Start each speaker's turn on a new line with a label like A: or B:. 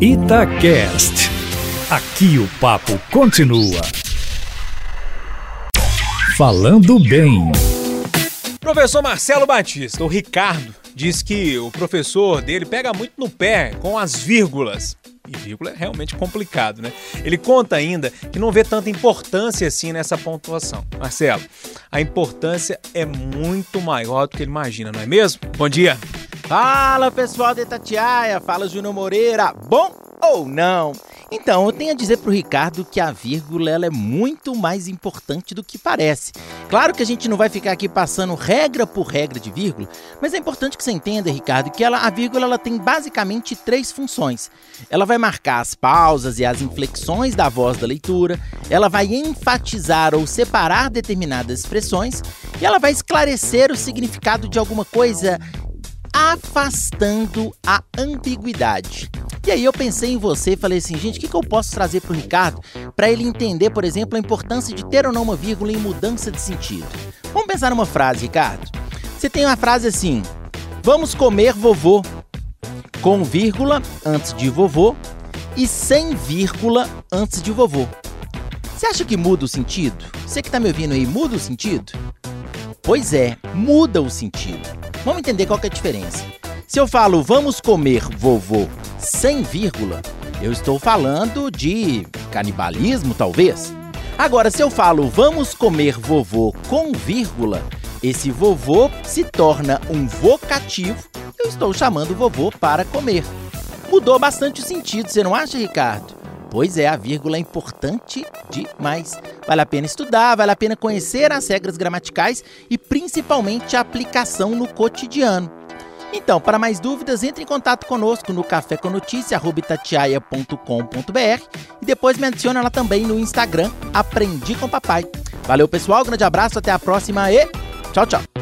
A: Itacast. Aqui o papo continua. Falando bem.
B: Professor Marcelo Batista, o Ricardo, diz que o professor dele pega muito no pé com as vírgulas. E vírgula é realmente complicado, né? Ele conta ainda que não vê tanta importância assim nessa pontuação. Marcelo, a importância é muito maior do que ele imagina, não é mesmo? Bom dia!
C: Fala pessoal de Itatiaia, fala Júnior Moreira, bom ou não? Então, eu tenho a dizer pro Ricardo que a vírgula ela é muito mais importante do que parece. Claro que a gente não vai ficar aqui passando regra por regra de vírgula, mas é importante que você entenda, Ricardo, que ela, a vírgula ela tem basicamente três funções. Ela vai marcar as pausas e as inflexões da voz da leitura, ela vai enfatizar ou separar determinadas expressões e ela vai esclarecer o significado de alguma coisa afastando a ambiguidade. E aí eu pensei em você e falei assim, gente, o que, que eu posso trazer para o Ricardo para ele entender, por exemplo, a importância de ter ou não uma vírgula em mudança de sentido? Vamos pensar numa frase, Ricardo. Você tem uma frase assim: Vamos comer vovô, com vírgula antes de vovô e sem vírgula antes de vovô. Você acha que muda o sentido? Você que está me ouvindo aí, muda o sentido? Pois é, muda o sentido. Vamos entender qual é a diferença. Se eu falo vamos comer vovô sem vírgula, eu estou falando de canibalismo, talvez. Agora, se eu falo vamos comer vovô com vírgula, esse vovô se torna um vocativo. Eu estou chamando o vovô para comer. Mudou bastante o sentido, você não acha, Ricardo? Pois é, a vírgula é importante demais. Vale a pena estudar, vale a pena conhecer as regras gramaticais e principalmente a aplicação no cotidiano. Então, para mais dúvidas, entre em contato conosco no caféconoticia.com.br e depois me adiciona lá também no Instagram Aprendi com Papai. Valeu, pessoal, grande abraço, até a próxima e tchau, tchau.